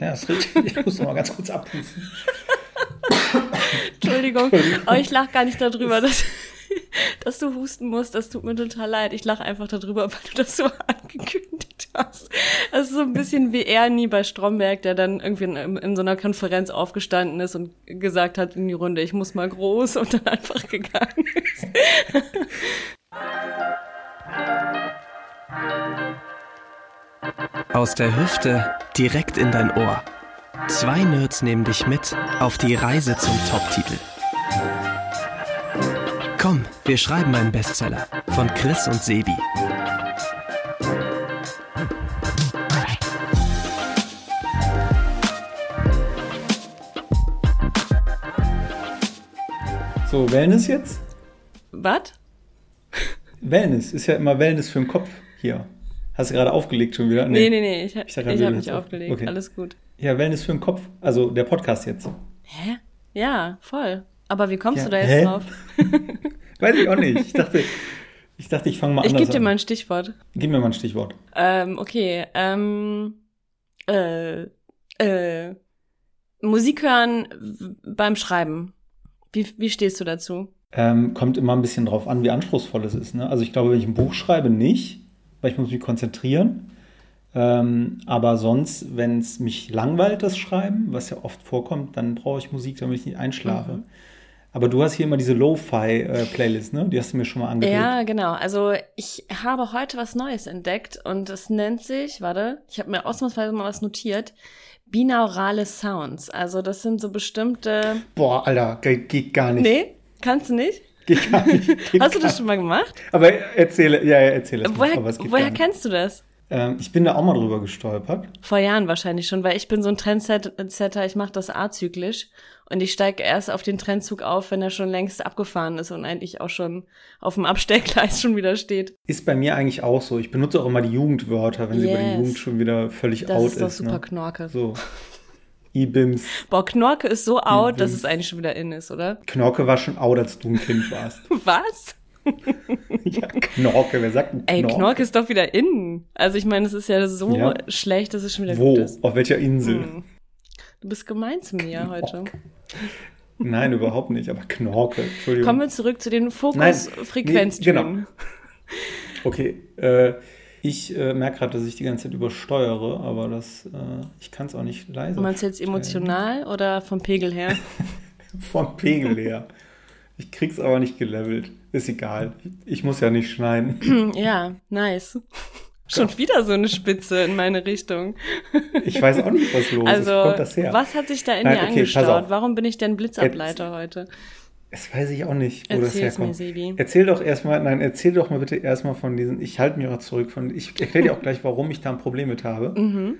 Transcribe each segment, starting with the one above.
Ja, ist richtig. Ich muss noch mal ganz kurz abpusten. Entschuldigung, aber ich lache gar nicht darüber, dass, dass du husten musst. Das tut mir total leid. Ich lache einfach darüber, weil du das so angekündigt hast. Das ist so ein bisschen wie Ernie bei Stromberg, der dann irgendwie in, in so einer Konferenz aufgestanden ist und gesagt hat in die Runde, ich muss mal groß und dann einfach gegangen ist. Aus der Hüfte direkt in dein Ohr. Zwei Nerds nehmen dich mit auf die Reise zum Top-Titel. Komm, wir schreiben einen Bestseller von Chris und Sebi. So, Wellness jetzt? Was? Wellness ist ja immer Wellness für den Kopf hier. Hast du gerade aufgelegt schon wieder? Nee, nee, nee, ich, Ich ich, ich habe nicht auf. aufgelegt. Okay. Alles gut. Ja, Wellness für den Kopf. Also der Podcast jetzt. Hä? Ja, voll. Aber wie kommst Ja, du da jetzt hä? drauf? Weiß ich auch nicht. Ich dachte, ich, dachte, ich fange mal Ich anders gebe dir an. mal ein Stichwort. Gib mir mal ein Stichwort. Ähm, okay. Ähm, äh, äh, Musik hören beim Schreiben. Wie, wie stehst du dazu? Ähm, kommt immer ein bisschen drauf an, wie anspruchsvoll es ist. Ne? Also ich glaube, wenn ich ein Buch schreibe, nicht, weil ich muss mich konzentrieren. Ähm, aber sonst, wenn es mich langweilt, das Schreiben, was ja oft vorkommt, dann brauche ich Musik, damit ich nicht einschlafe. Mhm. Aber du hast hier immer diese Lo-Fi-Playlist, ne? Die hast du mir schon mal angelegt. Ja, genau. Also ich habe heute was Neues entdeckt und es nennt sich, warte, ich habe mir ausnahmsweise mal was notiert, binaurale Sounds. Also das sind so bestimmte. Boah, Alter, geht, geht gar nicht. Nee, kannst du nicht? Geht gar nicht. Geht Hast du das schon mal gemacht? Aber erzähle, ja, erzähle es mal. Woher, Aber es geht woher kennst du das? Ähm, ich bin da auch mal drüber gestolpert. Vor Jahren wahrscheinlich schon, weil ich bin so ein Trendsetter, ich mache das azyklisch und ich steige erst auf den Trendzug auf, wenn er schon längst abgefahren ist und eigentlich auch schon auf dem Abstellgleis schon wieder steht. Ist bei mir eigentlich auch so. Ich benutze auch immer die Jugendwörter, wenn sie bei der Yes. Jugend schon wieder völlig Das out ist doch ist. super ne? Knorke. So. I-Bims. Boah, Knorke ist so out, dass Mhm. es eigentlich schon wieder in ist, oder? Knorke war schon out, als du ein Kind warst. Was? ja, Knorke, wer sagt denn Ey, Knorke? Knorke ist doch wieder in. Also ich meine, es ist ja so Ja. schlecht, dass es schon wieder Wo? gut ist. Auf welcher Insel? Hm. Du bist gemein zu mir heute. Nein, überhaupt nicht, aber Knorke. Entschuldigung. Kommen wir zurück zu den Nein, Fokus-Frequenztönen. nee, genau. Okay, äh, ich äh, merke gerade, dass ich die ganze Zeit übersteuere, aber das, äh, ich kann es auch nicht leise. Meinst du jetzt stellen. emotional oder vom Pegel her? Vom Pegel her. Ich krieg's aber nicht gelevelt. Ist egal. Ich, muss ja nicht schneiden. ja, nice. Schon wieder so eine Spitze in meine Richtung. Ich weiß auch nicht, was los ist. Also, Wo kommt das her? was hat sich da in Nein, mir okay, angestaut? Warum bin ich denn Blitzableiter heute? Das weiß ich auch nicht, wo Erzähl's das herkommt. mir, Sebi. Erzähl doch erstmal, nein, erzähl doch mal bitte erstmal von diesen, ich halte mich auch zurück von, ich erkläre dir auch gleich, warum ich da ein Problem mit habe. Mhm.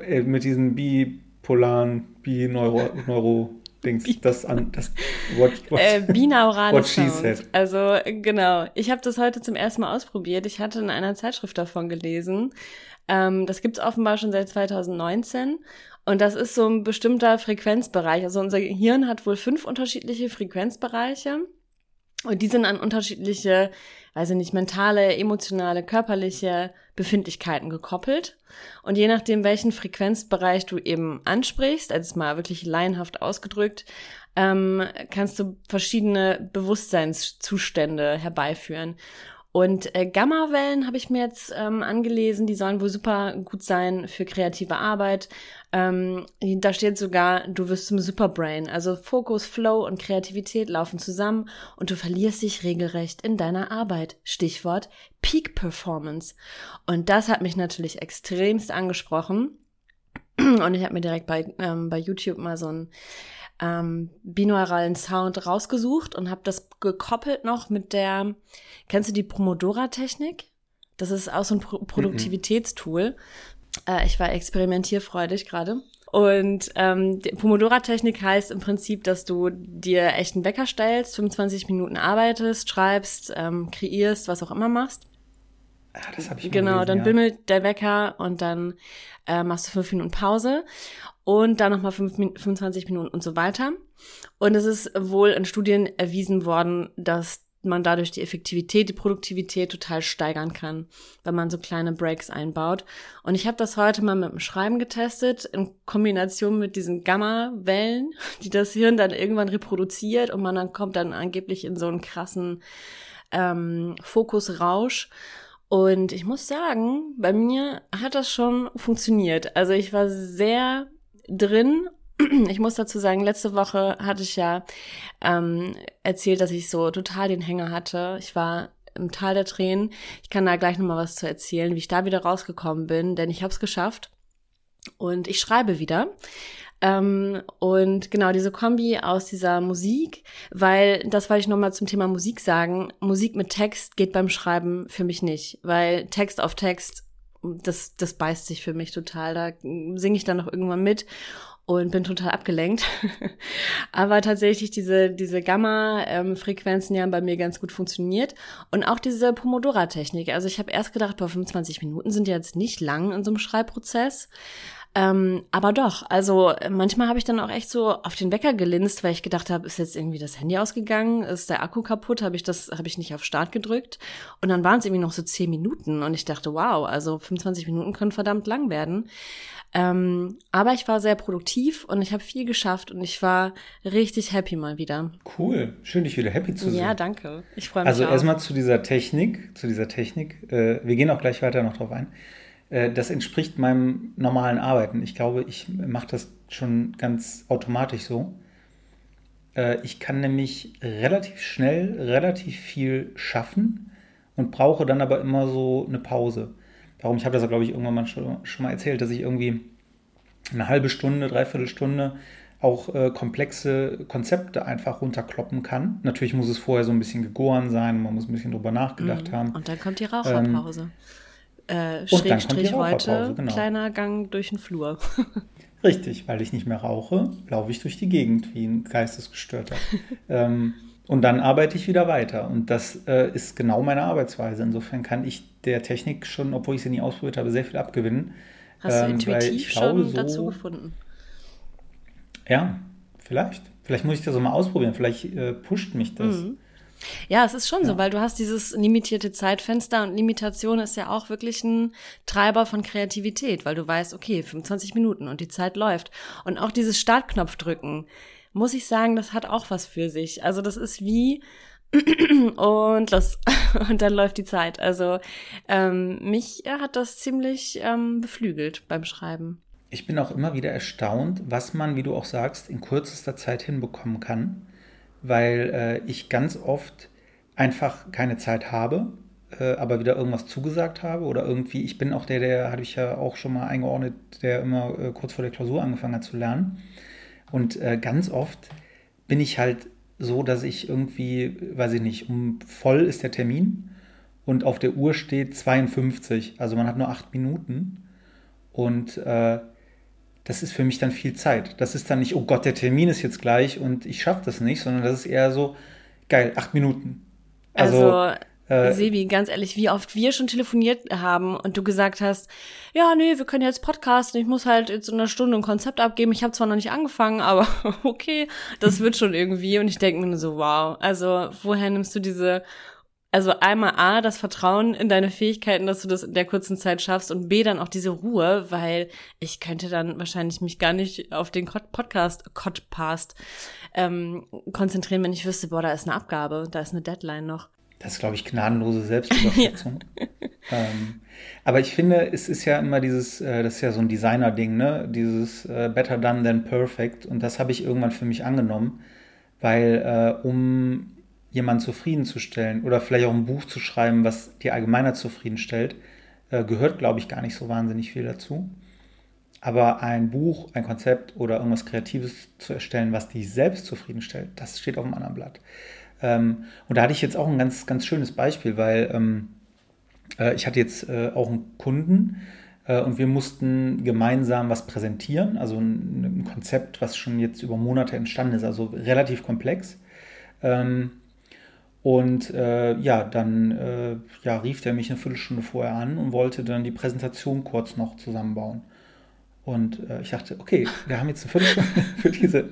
Äh, mit diesen bipolaren, bi-neuro-Dings, das an, das, what, what, Äh, binaurale What Sounds. Also genau. Ich habe das heute zum ersten Mal ausprobiert. Ich hatte in einer Zeitschrift davon gelesen. Ähm, das gibt's offenbar schon seit 2019. Und das ist so ein bestimmter Frequenzbereich. Also unser Gehirn hat wohl fünf unterschiedliche Frequenzbereiche. Und die sind an unterschiedliche, weiß ich nicht, mentale, emotionale, körperliche Befindlichkeiten gekoppelt. Und je nachdem, welchen Frequenzbereich du eben ansprichst, also mal wirklich laienhaft ausgedrückt, ähm, kannst du verschiedene Bewusstseinszustände herbeiführen. Und äh, Gammawellen habe ich mir jetzt ähm, angelesen, die sollen wohl super gut sein für kreative Arbeit. Ähm, da steht sogar, du wirst zum Superbrain. Also Fokus, Flow und Kreativität laufen zusammen und du verlierst dich regelrecht in deiner Arbeit. Stichwort Peak Performance. Und das hat mich natürlich extremst angesprochen. Und ich habe mir direkt bei, ähm, bei YouTube mal so einen ähm, binauralen Sound rausgesucht und habe das gekoppelt noch mit der, kennst du die Pomodora-Technik? Das ist auch so ein Pro Produktivitätstool. Äh, ich war experimentierfreudig gerade. Und ähm, die Pomodora-Technik heißt im Prinzip, dass du dir echt einen Wecker stellst, 25 Minuten arbeitest, schreibst, ähm, kreierst, was auch immer machst. ah, das habe ich Genau, gelesen, dann ja. bimmelt der Wecker und dann äh, machst du fünf Minuten Pause und dann nochmal fünf, Min- 25 Minuten und so weiter. Und es ist wohl in Studien erwiesen worden, dass man dadurch die Effektivität, die Produktivität total steigern kann, wenn man so kleine Breaks einbaut. Und ich habe das heute mal mit dem Schreiben getestet, in Kombination mit diesen Gamma-Wellen, die das Hirn dann irgendwann reproduziert und man dann kommt dann angeblich in so einen krassen ähm, Fokusrausch. Und ich muss sagen, bei mir hat das schon funktioniert. Also ich war sehr drin ich muss dazu sagen, letzte Woche hatte ich ja ähm, erzählt, dass ich so total den Hänger hatte. Ich war im Tal der Tränen. Ich kann da gleich nochmal was zu erzählen, wie ich da wieder rausgekommen bin, denn ich habe es geschafft und ich schreibe wieder. Ähm, und genau diese Kombi aus dieser Musik, weil das wollte ich nochmal zum Thema Musik sagen. Musik mit Text geht beim Schreiben für mich nicht, weil Text auf Text, das, das beißt sich für mich total. Da singe ich dann noch irgendwann mit und bin total abgelenkt. Aber tatsächlich diese, diese Gamma-Frequenzen ja bei mir ganz gut funktioniert. Und auch diese Pomodora-Technik. Also ich habe erst gedacht, bei 25 Minuten sind ja jetzt nicht lang in so einem Schreibprozess. Ähm, aber doch, also manchmal habe ich dann auch echt so auf den Wecker gelinst, weil ich gedacht habe, ist jetzt irgendwie das Handy ausgegangen, ist der Akku kaputt, habe ich das, habe ich nicht auf Start gedrückt. Und dann waren es irgendwie noch so 10 Minuten und ich dachte, wow, also 25 Minuten können verdammt lang werden. Ähm, aber ich war sehr produktiv und ich habe viel geschafft und ich war richtig happy mal wieder. Cool, schön dich wieder happy zu sehen. Ja, danke. Ich freue mich. Also erstmal zu dieser Technik, zu dieser Technik. Äh, wir gehen auch gleich weiter noch drauf ein. Äh, das entspricht meinem normalen Arbeiten. Ich glaube, ich mache das schon ganz automatisch so. Äh, ich kann nämlich relativ schnell relativ viel schaffen und brauche dann aber immer so eine Pause. Darum, ich habe das ja, glaube ich, irgendwann mal schon, schon, mal erzählt, dass ich irgendwie eine halbe Stunde, dreiviertel Stunde auch äh, komplexe Konzepte einfach runterkloppen kann. Natürlich muss es vorher so ein bisschen gegoren sein, man muss ein bisschen drüber nachgedacht mhm. haben. Und dann kommt die Raucherpause. Ähm, äh, Schrägstrich heute, genau. kleiner Gang durch den Flur. Richtig, weil ich nicht mehr rauche, laufe ich durch die Gegend wie ein Geistesgestörter. ähm, und dann arbeite ich wieder weiter. Und das äh, ist genau meine Arbeitsweise. Insofern kann ich der Technik schon, obwohl ich sie nie ausprobiert habe, sehr viel abgewinnen. Hast du ähm, intuitiv schon so, dazu gefunden? Ja, vielleicht. Vielleicht muss ich das so mal ausprobieren. Vielleicht äh, pusht mich das. Mhm. Ja, es ist schon ja. so, weil du hast dieses limitierte Zeitfenster und Limitation ist ja auch wirklich ein Treiber von Kreativität, weil du weißt, okay, 25 Minuten und die Zeit läuft. Und auch dieses Startknopf drücken muss ich sagen, das hat auch was für sich. Also das ist wie und los und dann läuft die Zeit. Also ähm, mich hat das ziemlich ähm, beflügelt beim Schreiben. Ich bin auch immer wieder erstaunt, was man, wie du auch sagst, in kürzester Zeit hinbekommen kann, weil äh, ich ganz oft einfach keine Zeit habe, äh, aber wieder irgendwas zugesagt habe oder irgendwie, ich bin auch der, der, hatte ich ja auch schon mal eingeordnet, der immer äh, kurz vor der Klausur angefangen hat zu lernen. Und äh, ganz oft bin ich halt so, dass ich irgendwie, weiß ich nicht, um voll ist der Termin und auf der Uhr steht 52. Also man hat nur acht Minuten. Und äh, das ist für mich dann viel Zeit. Das ist dann nicht, oh Gott, der Termin ist jetzt gleich und ich schaffe das nicht, sondern das ist eher so, geil, acht Minuten. Also, also äh, Sebi, ganz ehrlich, wie oft wir schon telefoniert haben und du gesagt hast, ja, nee, wir können jetzt podcasten, ich muss halt jetzt in einer Stunde ein Konzept abgeben. Ich habe zwar noch nicht angefangen, aber okay, das wird schon irgendwie. Und ich denke mir so, wow, also woher nimmst du diese, also einmal A, das Vertrauen in deine Fähigkeiten, dass du das in der kurzen Zeit schaffst und B, dann auch diese Ruhe, weil ich könnte dann wahrscheinlich mich gar nicht auf den Podcast, Podcast ähm, konzentrieren, wenn ich wüsste, boah, da ist eine Abgabe, da ist eine Deadline noch. Das ist, glaube ich, gnadenlose Selbstüberschätzung. ähm, aber ich finde, es ist ja immer dieses, äh, das ist ja so ein Designer-Ding, ne? Dieses äh, Better done than perfect. Und das habe ich irgendwann für mich angenommen, weil äh, um jemanden zufriedenzustellen oder vielleicht auch ein Buch zu schreiben, was die Allgemeiner zufriedenstellt, äh, gehört, glaube ich, gar nicht so wahnsinnig viel dazu. Aber ein Buch, ein Konzept oder irgendwas Kreatives zu erstellen, was dich selbst zufriedenstellt, das steht auf einem anderen Blatt. Ähm, und da hatte ich jetzt auch ein ganz, ganz schönes Beispiel, weil ähm, äh, ich hatte jetzt äh, auch einen Kunden und wir mussten gemeinsam was präsentieren, also ein, ein, Konzept, was schon jetzt über Monate entstanden ist, also relativ komplex. Ähm, und äh, ja, dann äh, ja, rief der mich eine Viertelstunde vorher an und wollte dann die Präsentation kurz noch zusammenbauen. Und äh, ich dachte, okay, wir haben jetzt eine Viertelstunde für diese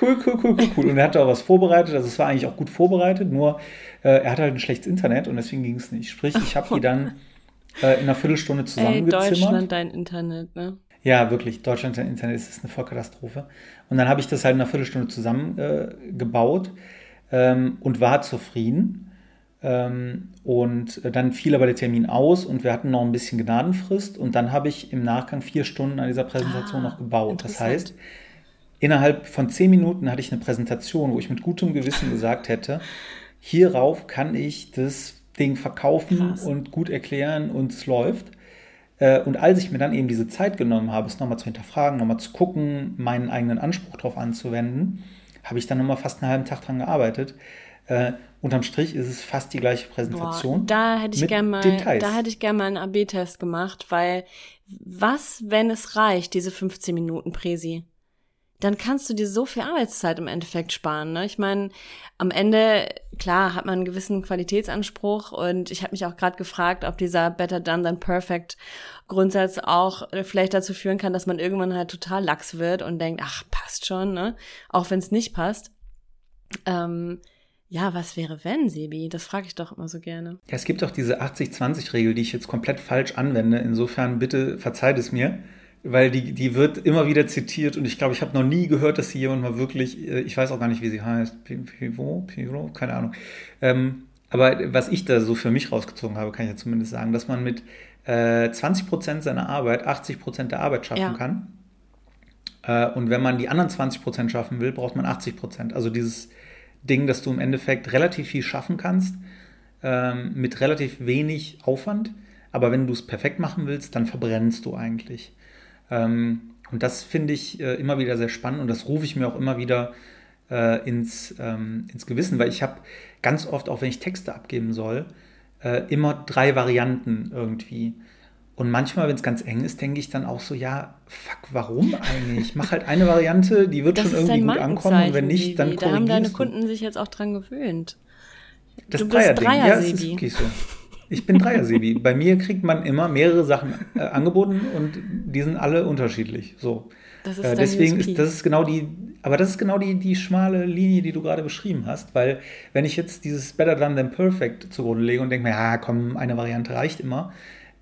Cool, cool, cool, cool, cool. Und er hatte auch was vorbereitet, also es war eigentlich auch gut vorbereitet, nur äh, er hatte halt ein schlechtes Internet und deswegen ging es nicht. Sprich, ich habe die dann äh, in einer Viertelstunde zusammengezimmert. Ey, Deutschland, dein Internet, ne? Ja, wirklich, Deutschland, dein Internet ist eine Vollkatastrophe. Und dann habe ich das halt in einer Viertelstunde zusammengebaut äh, ähm, und war zufrieden. Ähm, und dann fiel aber der Termin aus und wir hatten noch ein bisschen Gnadenfrist und dann habe ich im Nachgang vier Stunden an dieser Präsentation ah, noch gebaut. Das heißt, innerhalb von zehn Minuten hatte ich eine Präsentation, wo ich mit gutem Gewissen gesagt hätte, hierauf kann ich das Ding verkaufen Krass. und gut erklären und es läuft. Äh, und als ich mir dann eben diese Zeit genommen habe, es nochmal zu hinterfragen, nochmal zu gucken, meinen eigenen Anspruch darauf anzuwenden, habe ich dann nochmal fast einen halben Tag dran gearbeitet. Äh, unterm Strich ist es fast die gleiche Präsentation. Boah, da hätte ich gerne mal, Details. da hätte ich gerne mal einen AB-Test gemacht, weil was, wenn es reicht, diese 15 Minuten Präsi? Dann kannst du dir so viel Arbeitszeit im Endeffekt sparen. Ne? Ich meine, am Ende, klar, hat man einen gewissen Qualitätsanspruch und ich habe mich auch gerade gefragt, ob dieser Better Done Than Perfect Grundsatz auch vielleicht dazu führen kann, dass man irgendwann halt total lax wird und denkt, ach, passt schon, ne? Auch wenn es nicht passt. Ähm, ja, was wäre wenn, Sebi? Das frage ich doch immer so gerne. Ja, es gibt auch diese 80-20-Regel, die ich jetzt komplett falsch anwende. Insofern bitte verzeiht es mir weil die, die wird immer wieder zitiert und ich glaube, ich habe noch nie gehört, dass sie jemand mal wirklich, äh, ich weiß auch gar nicht, wie sie heißt, Pivo, Pivo, keine Ahnung. Ähm, aber was ich da so für mich rausgezogen habe, kann ich ja zumindest sagen, dass man mit äh, 20 Prozent seiner Arbeit 80 Prozent der Arbeit schaffen ja. kann. Äh, und wenn man die anderen 20 Prozent schaffen will, braucht man 80 Prozent. Also dieses Ding, dass du im Endeffekt relativ viel schaffen kannst, ähm, mit relativ wenig Aufwand. Aber wenn du es perfekt machen willst, dann verbrennst du eigentlich. Ähm, und das finde ich äh, immer wieder sehr spannend und das rufe ich mir auch immer wieder äh, ins, ähm, ins Gewissen, weil ich habe ganz oft, auch wenn ich Texte abgeben soll, äh, immer drei Varianten irgendwie. Und manchmal, wenn es ganz eng ist, denke ich dann auch so, ja, fuck, warum eigentlich? Mach halt eine Variante, die wird das schon irgendwie gut ankommen und wenn nicht, dann Da haben deine Kunden sich jetzt auch dran gewöhnt. Das du Dreier-Ding, Dreier ja, das ist wirklich so. Ich bin Dreier-Sebi. Bei mir kriegt man immer mehrere Sachen äh, angeboten und die sind alle unterschiedlich. So. Das ist äh, deswegen ist das ist genau die, aber das ist genau die, die schmale Linie, die du gerade beschrieben hast, weil wenn ich jetzt dieses Better Done Than Perfect zugrunde lege und denke mir, ja, komm, eine Variante reicht immer,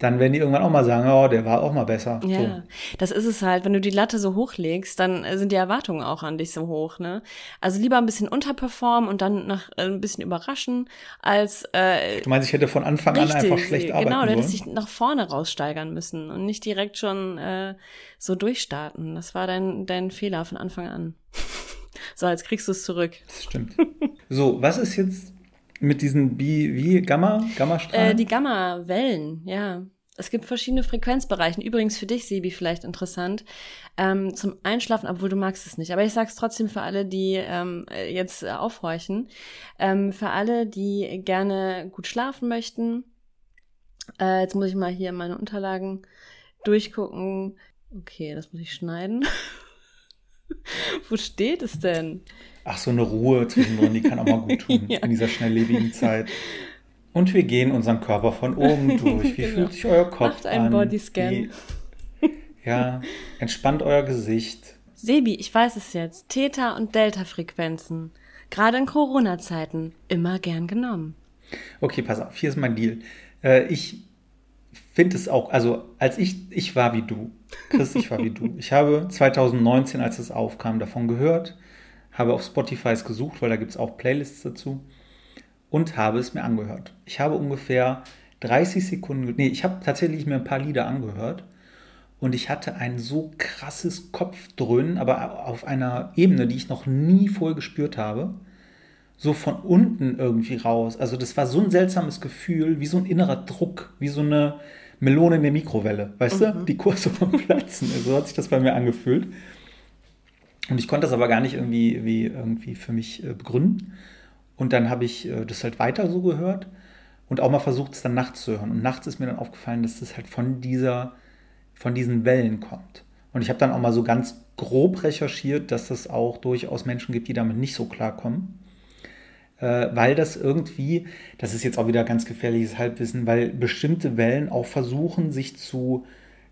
dann werden die irgendwann auch mal sagen, oh, der war auch mal besser. Ja, so. das ist es halt. Wenn du die Latte so hochlegst, dann sind die Erwartungen auch an dich so hoch, ne? Also lieber ein bisschen unterperformen und dann nach äh, ein bisschen überraschen, als äh, Du meinst, ich hätte von Anfang richtig, an einfach schlecht arbeiten Genau, du hättest dich nach vorne raussteigern müssen und nicht direkt schon äh, so durchstarten. Das war dein, dein Fehler von Anfang an. so, jetzt kriegst du es zurück. Das stimmt. So, was ist jetzt mit diesen wie, wie Gamma, Gammastrahlen? Äh, die Gamma-Wellen, ja. Es gibt verschiedene Frequenzbereiche. Übrigens für dich, Sebi, vielleicht interessant. Ähm, zum Einschlafen, obwohl du magst es nicht. Aber ich sag's trotzdem für alle, die ähm, jetzt aufhorchen. Ähm, für alle, die gerne gut schlafen möchten. Äh, jetzt muss ich mal hier meine Unterlagen durchgucken. Okay, das muss ich schneiden. Wo steht es denn? Ach, so eine Ruhe zwischendrin, die kann auch mal gut tun ja. in dieser schnelllebigen Zeit. Und wir gehen unseren Körper von oben durch. Wie genau. fühlt sich euer Kopf Macht einen an? Bodyscan. Wie, ja, entspannt euer Gesicht. Sebi, ich weiß es jetzt. Theta- und Delta-Frequenzen. Gerade in Corona-Zeiten immer gern genommen. Okay, pass auf, hier ist mein Deal. Äh, ich finde es auch, also als ich, ich war wie du, Chris, ich war wie du. Ich habe 2019, als es aufkam, davon gehört, habe auf Spotify es gesucht, weil da gibt es auch Playlists dazu und habe es mir angehört. Ich habe ungefähr 30 Sekunden, nee, ich habe tatsächlich mir ein paar Lieder angehört und ich hatte ein so krasses Kopfdröhnen, aber auf einer Ebene, die ich noch nie vorher gespürt habe. So von unten irgendwie raus. Also das war so ein seltsames Gefühl, wie so ein innerer Druck, wie so eine Melone in der Mikrowelle. Weißt mhm. du? Die Kurse vom Platzen. So hat sich das bei mir angefühlt. Und ich konnte das aber gar nicht irgendwie, wie, irgendwie für mich äh, begründen. Und dann habe ich äh, das halt weiter so gehört und auch mal versucht, es dann nachts zu hören. Und nachts ist mir dann aufgefallen, dass das halt von dieser, von diesen Wellen kommt. Und ich habe dann auch mal so ganz grob recherchiert, dass es auch durchaus Menschen gibt, die damit nicht so klarkommen. Äh, weil das irgendwie, das ist jetzt auch wieder ganz gefährliches Halbwissen, weil bestimmte Wellen auch versuchen, sich zu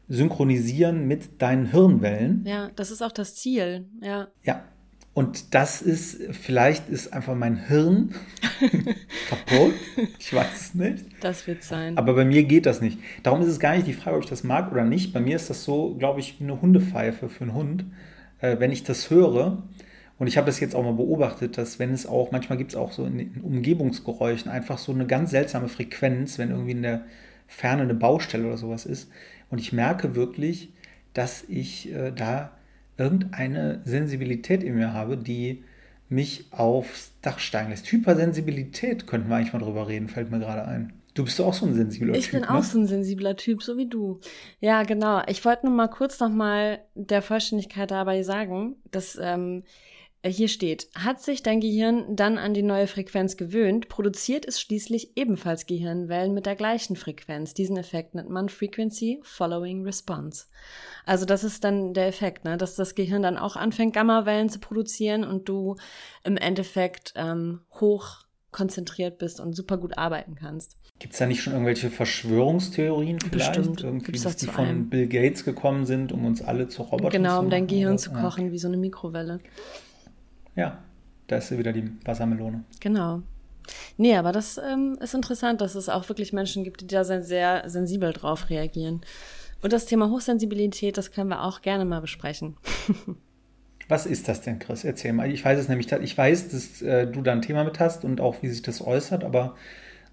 synchronisieren mit deinen Hirnwellen. Ja, das ist auch das Ziel, ja. Ja, Und das ist, vielleicht ist einfach mein Hirn kaputt. Ich weiß es nicht. Das wird sein. Aber bei mir geht das nicht. Darum ist es gar nicht die Frage, ob ich das mag oder nicht. Bei mir ist das so, glaube ich, wie eine Hundepfeife für einen Hund. Äh, wenn ich das höre, und ich habe das jetzt auch mal beobachtet, dass wenn es auch, manchmal gibt es auch so in den Umgebungsgeräuschen einfach so eine ganz seltsame Frequenz, wenn irgendwie in der Ferne eine Baustelle oder sowas ist. Und ich merke wirklich, dass ich äh, da irgendeine Sensibilität in mir habe, die mich aufs Dach steigen lässt. Hypersensibilität könnten wir eigentlich mal drüber reden, fällt mir gerade ein. Du bist auch so ein sensibler ich Typ. Ich bin ne? auch so ein sensibler Typ, so wie du. Ja, genau. Ich wollte nur mal kurz noch mal der Vollständigkeit dabei sagen, dass ähm, äh, hier steht, hat sich dein Gehirn dann an die neue Frequenz gewöhnt, produziert es schließlich ebenfalls Gehirnwellen mit der gleichen Frequenz. Diesen Effekt nennt man Frequency Following Response. Also das ist dann der Effekt, ne? dass das Gehirn dann auch anfängt, Gammawellen zu produzieren und du im Endeffekt ähm, hoch konzentriert bist und super gut arbeiten kannst. Gibt es da nicht schon irgendwelche Verschwörungstheorien vielleicht? Bestimmt. Irgendwie, Gibt's dass das die von allem. Bill Gates gekommen sind, um uns alle zu Robotern Genau, zu um dein machen Gehirn zu ja. kochen, wie so eine Mikrowelle. Ja, da ist sie wieder die Wassermelone. Genau. Nee, aber das ähm, ist interessant, dass es auch wirklich Menschen gibt, die da sehr, sehr sensibel drauf reagieren. Und das Thema Hochsensibilität, das können wir auch gerne mal besprechen. Was ist das denn, Chris? Erzähl mal. Ich weiß es nämlich, ich weiß, dass äh, du da ein Thema mit hast und auch, wie sich das äußert, aber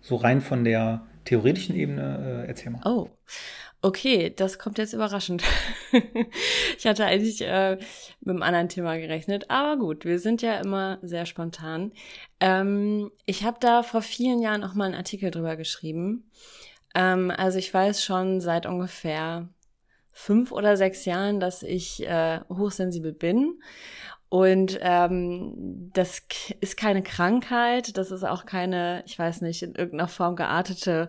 so rein von der theoretischen Ebene, äh, erzähl mal. Oh, okay, das kommt jetzt überraschend. ich hatte eigentlich äh, mit einem anderen Thema gerechnet, aber gut, wir sind ja immer sehr spontan. Ähm, ich habe da vor vielen Jahren auch mal einen Artikel drüber geschrieben. Ähm, also ich weiß schon seit ungefähr fünf oder sechs Jahren, dass ich äh, hochsensibel bin. Und ähm, das ist keine Krankheit, das ist auch keine, ich weiß nicht, in irgendeiner Form geartete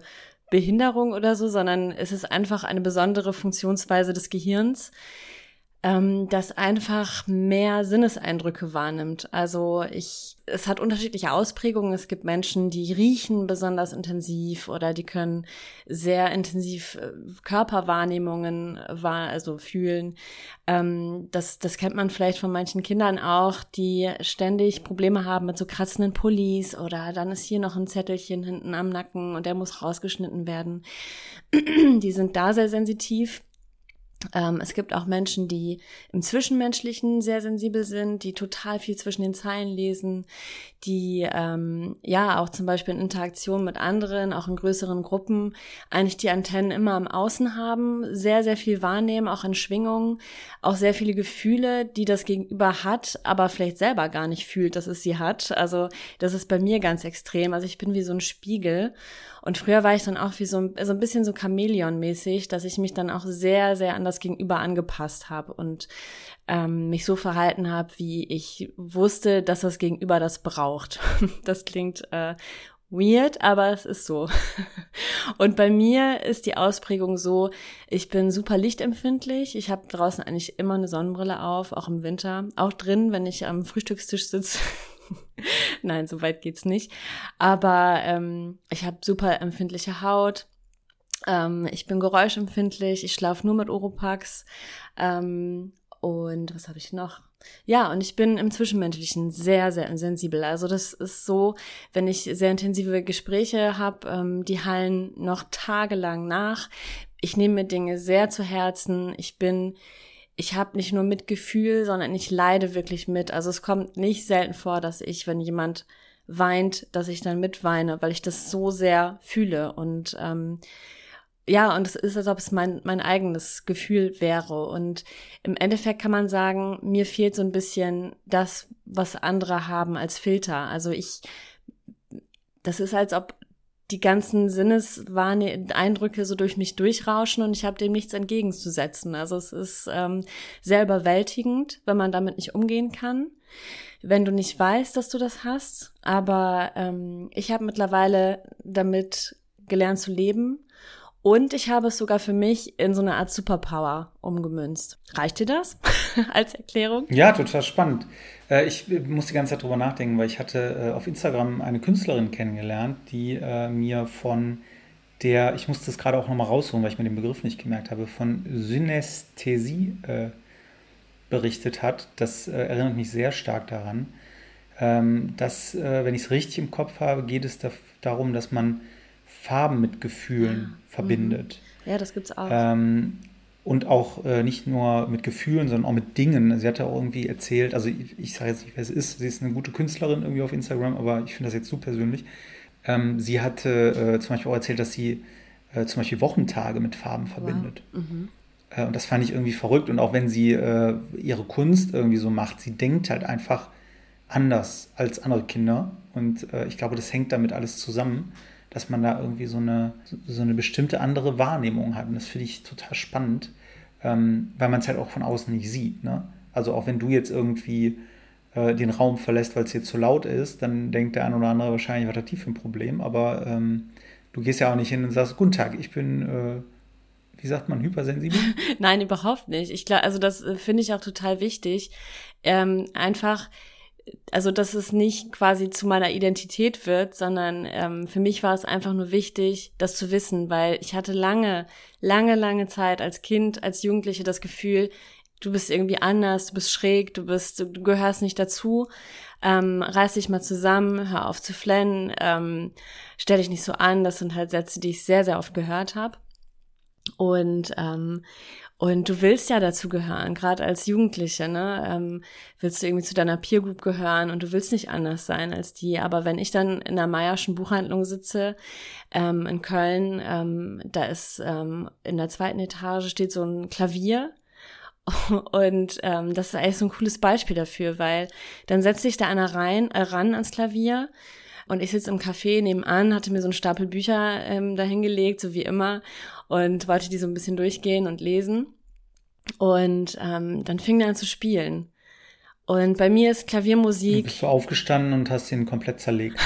Behinderung oder so, sondern es ist einfach eine besondere Funktionsweise des Gehirns, ähm, das einfach mehr Sinneseindrücke wahrnimmt. Also ich, es hat unterschiedliche Ausprägungen. Es gibt Menschen, die riechen besonders intensiv oder die können sehr intensiv äh, Körperwahrnehmungen wahr, also fühlen. Ähm, das, das kennt man vielleicht von manchen Kindern auch, die ständig Probleme haben mit so kratzenden Pullis oder dann ist hier noch ein Zettelchen hinten am Nacken und der muss rausgeschnitten werden. die sind da sehr sensitiv. Ähm, es gibt auch Menschen, die im Zwischenmenschlichen sehr sensibel sind, die total viel zwischen den Zeilen lesen, die ähm, ja auch zum Beispiel in Interaktion mit anderen, auch in größeren Gruppen, eigentlich die Antennen immer am Außen haben, sehr, sehr viel wahrnehmen, auch in Schwingungen, auch sehr viele Gefühle, die das Gegenüber hat, aber vielleicht selber gar nicht fühlt, dass es sie hat. Also das ist bei mir ganz extrem. Also ich bin wie so ein Spiegel. Und früher war ich dann auch wie so ein, so ein bisschen so Chamäleon-mäßig, dass ich mich dann auch sehr, sehr an das Gegenüber angepasst habe und ähm, mich so verhalten habe, wie ich wusste, dass das Gegenüber das braucht. Das klingt äh, weird, aber es ist so. Und bei mir ist die Ausprägung so, ich bin super lichtempfindlich. Ich habe draußen eigentlich immer eine Sonnenbrille auf, auch im Winter. Auch drin, wenn ich am Frühstückstisch sitze. Nein, so weit geht's nicht. Aber ähm, ich habe super empfindliche Haut. Ähm, ich bin geräuschempfindlich. Ich schlafe nur mit Oropax. Ähm, und was habe ich noch? Ja, und ich bin im Zwischenmenschlichen sehr, sehr sensibel. Also das ist so, wenn ich sehr intensive Gespräche habe, ähm, die hallen noch tagelang nach. Ich nehme mir Dinge sehr zu Herzen. Ich bin, ich habe nicht nur Mitgefühl, sondern ich leide wirklich mit. Also es kommt nicht selten vor, dass ich, wenn jemand weint, dass ich dann mitweine, weil ich das so sehr fühle. Und ähm, ja, und es ist, als ob es mein, mein eigenes Gefühl wäre. Und im Endeffekt kann man sagen, mir fehlt so ein bisschen das, was andere haben als Filter. Also ich, das ist, als ob die ganzen Sinneseindrücke so durch mich durchrauschen und ich habe dem nichts entgegenzusetzen. Also es ist ähm, sehr überwältigend, wenn man damit nicht umgehen kann, wenn du nicht weißt, dass du das hast. Aber ähm, ich habe mittlerweile damit gelernt zu leben und ich habe es sogar für mich in so eine Art Superpower umgemünzt. Reicht dir das als Erklärung? Ja, total spannend. Äh, ich muss die ganze Zeit drüber nachdenken, weil ich hatte äh, auf Instagram eine Künstlerin kennengelernt, die äh, mir von der, ich musste das gerade auch nochmal rausholen, weil ich mir den Begriff nicht gemerkt habe, von Synästhesie äh, berichtet hat. Das äh, erinnert mich sehr stark daran. Ähm, dass, äh, wenn ich es richtig im Kopf habe, geht es da, darum, dass man Farben mit Gefühlen ja. verbindet. Mhm. Ja, das gibt es auch. Ähm, und auch äh, nicht nur mit Gefühlen, sondern auch mit Dingen. Sie hat ja auch irgendwie erzählt, also ich, ich sage jetzt nicht, wer es ist, sie ist eine gute Künstlerin irgendwie auf Instagram, aber ich finde das jetzt zu persönlich. Ähm, sie hatte äh, zum Beispiel auch erzählt, dass sie äh, zum Beispiel Wochentage mit Farben verbindet. Wow. Mhm. Äh, und das fand ich irgendwie verrückt. Und auch wenn sie äh, ihre Kunst irgendwie so macht, sie denkt halt einfach anders als andere Kinder. Und äh, ich glaube, das hängt damit alles zusammen dass man da irgendwie so eine, so eine bestimmte andere Wahrnehmung hat. Und das finde ich total spannend, ähm, weil man es halt auch von außen nicht sieht. Ne? Also auch wenn du jetzt irgendwie äh, den Raum verlässt, weil es hier zu laut ist, dann denkt der ein oder andere wahrscheinlich, was hat tief ein Problem. Aber ähm, du gehst ja auch nicht hin und sagst, guten Tag, ich bin... Äh, wie sagt man, hypersensibel? Nein, überhaupt nicht. Ich glaube, also das äh, finde ich auch total wichtig. Ähm, einfach, also dass es nicht quasi zu meiner Identität wird, sondern ähm, für mich war es einfach nur wichtig, das zu wissen, weil ich hatte lange, lange, lange Zeit als Kind, als Jugendliche das Gefühl, du bist irgendwie anders, du bist schräg, du bist, du, gehörst nicht dazu. Ähm, reiß dich mal zusammen, hör auf zu flennen, ähm, stell dich nicht so an. Das sind halt Sätze, die ich sehr, sehr oft gehört habe. Und ähm, und du willst ja dazu gehören, gerade als Jugendliche, ne? Ähm, willst du irgendwie zu deiner Peer Group gehören und du willst nicht anders sein als die. Aber wenn ich dann in der Meierschen Buchhandlung sitze ähm, in Köln, ähm, da ist ähm, in der zweiten Etage steht so ein Klavier und ähm, das ist eigentlich so ein cooles Beispiel dafür, weil dann setzt sich da einer rein, äh, ran ans Klavier und ich sitze im Café nebenan, hatte mir so einen Stapel Bücher ähm, dahingelegt, so wie immer und wollte die so ein bisschen durchgehen und lesen. Und ähm, dann fing er an zu spielen. Und bei mir ist Klaviermusik. Dann bist du aufgestanden und hast ihn komplett zerlegt.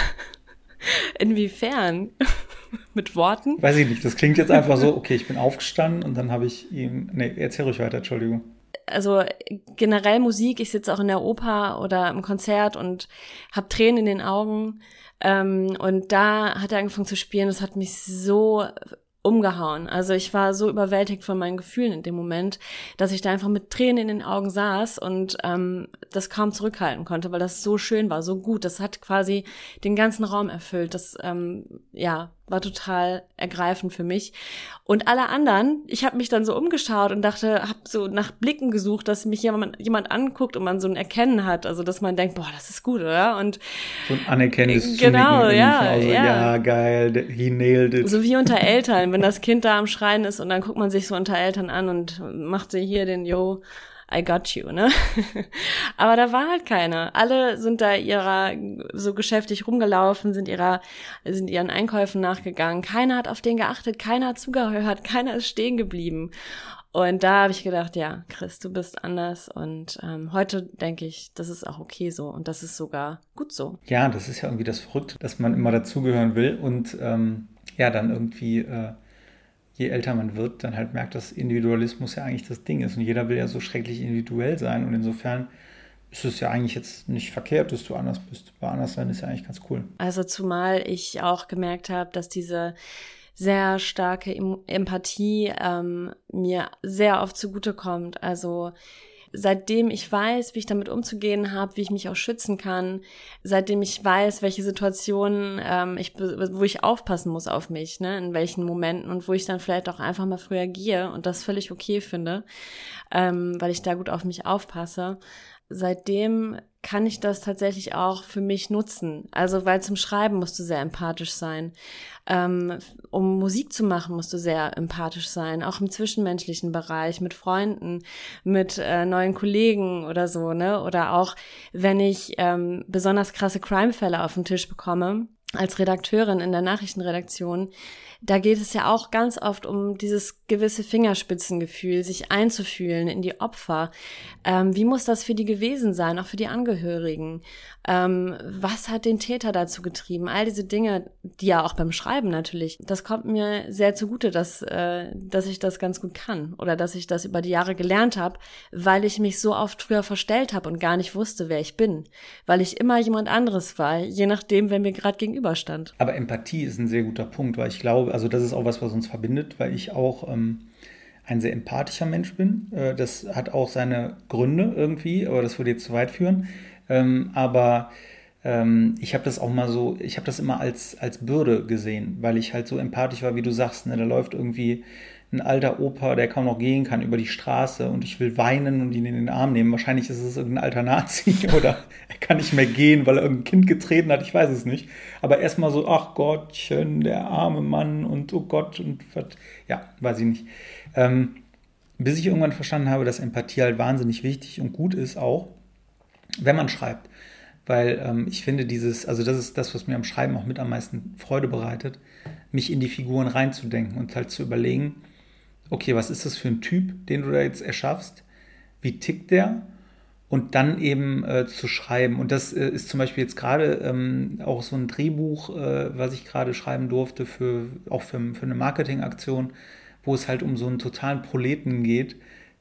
Inwiefern? Mit Worten? Weiß ich nicht. Das klingt jetzt einfach so, okay, ich bin aufgestanden und dann habe ich ihm. Nee, erzähl ruhig weiter, Entschuldigung. Also generell Musik, ich sitze auch in der Oper oder im Konzert und habe Tränen in den Augen. Ähm, und da hat er angefangen zu spielen. Das hat mich so umgehauen. Also ich war so überwältigt von meinen Gefühlen in dem Moment, dass ich da einfach mit Tränen in den Augen saß und ähm, das kaum zurückhalten konnte, weil das so schön war, so gut. Das hat quasi den ganzen Raum erfüllt. Das ähm, ja war total ergreifend für mich. Und alle anderen, ich habe mich dann so umgeschaut und dachte, habe so nach Blicken gesucht, dass mich jemand, jemand anguckt und man so ein Erkennen hat, also dass man denkt, boah, das ist gut, oder? Und so ein Anerkennendes Genau, ja, also, ja. Ja, geil, he nailed it. So wie unter Eltern, wenn das Kind da am Schreien ist und dann guckt man sich so unter Eltern an und macht sie hier den Yo, I got you, ne? Aber da war halt keiner. Alle sind da ihrer so geschäftig rumgelaufen, sind ihrer, sind ihren Einkäufen nachgegangen. Keiner hat auf den geachtet, keiner hat zugehört, keiner ist stehen geblieben. Und da habe ich gedacht, ja, Chris, du bist anders. Und ähm, heute denke ich, das ist auch okay so und das ist sogar gut so. Ja, das ist ja irgendwie das Verrückte, dass man immer dazugehören will und ähm, ja, dann irgendwie äh, je älter man wird, dann halt merkt, dass Individualismus ja eigentlich das Ding ist. Und jeder will ja so schrecklich individuell sein. Und insofern ist es ja eigentlich jetzt nicht verkehrt, dass du anders bist. Weil anders sein ist ja eigentlich ganz cool. Also zumal ich auch gemerkt habe, dass diese sehr starke Empathie ähm, mir sehr oft zugutekommt. Also seitdem ich weiß, wie ich damit umzugehen habe, wie ich mich auch schützen kann, seitdem ich weiß, welche Situationen ähm, ich, wo ich aufpassen muss auf mich, ne, in welchen Momenten und wo ich dann vielleicht auch einfach mal früher gehe und das völlig okay finde, ähm, weil ich da gut auf mich aufpasse. Seitdem kann ich das tatsächlich auch für mich nutzen. Also, weil zum Schreiben musst du sehr empathisch sein. Ähm, um Musik zu machen, musst du sehr empathisch sein, auch im zwischenmenschlichen Bereich, mit Freunden, mit äh, neuen Kollegen oder so, ne? Oder auch, wenn ich ähm, besonders krasse Crime-Fälle auf den Tisch bekomme, als Redakteurin in der Nachrichtenredaktion, da geht es ja auch ganz oft um dieses gewisse Fingerspitzengefühl, sich einzufühlen in die Opfer. Ähm, wie muss das für die gewesen sein, auch für die Angehörigen? Ähm, was hat den Täter dazu getrieben? All diese Dinge, die ja auch beim Schreiben natürlich, das kommt mir sehr zugute, dass, äh, dass ich das ganz gut kann oder dass ich das über die Jahre gelernt habe, weil ich mich so oft früher verstellt habe und gar nicht wusste, wer ich bin, weil ich immer jemand anderes war, je nachdem, wer mir gerade gegenüberstand. Aber Empathie ist ein sehr guter Punkt, weil ich glaube, also das ist auch was, was uns verbindet, weil ich auch ähm, ein sehr empathischer Mensch bin. Äh, das hat auch seine Gründe irgendwie, aber das würde jetzt zu weit führen. Ähm, aber ähm, ich habe das auch mal so, ich habe das immer als, als Bürde gesehen, weil ich halt so empathisch war, wie du sagst. Ne? Da läuft irgendwie ein alter Opa, der kaum noch gehen kann, über die Straße und ich will weinen und ihn in den Arm nehmen. Wahrscheinlich ist es irgendein alter Nazi oder er kann nicht mehr gehen, weil er irgendein Kind getreten hat, ich weiß es nicht. Aber erstmal so, ach Gottchen, der arme Mann und oh Gott und was, ja, weiß ich nicht. Ähm, bis ich irgendwann verstanden habe, dass Empathie halt wahnsinnig wichtig und gut ist auch, wenn man schreibt. Weil ähm, ich finde dieses, also das ist das, was mir am Schreiben auch mit am meisten Freude bereitet, mich in die Figuren reinzudenken und halt zu überlegen, okay, was ist das für ein Typ, den du da jetzt erschaffst? Wie tickt der? Und dann eben äh, zu schreiben. Und das äh, ist zum Beispiel jetzt gerade ähm, auch so ein Drehbuch, äh, was ich gerade schreiben durfte, für, auch für, für eine Marketingaktion, wo es halt um so einen totalen Proleten geht,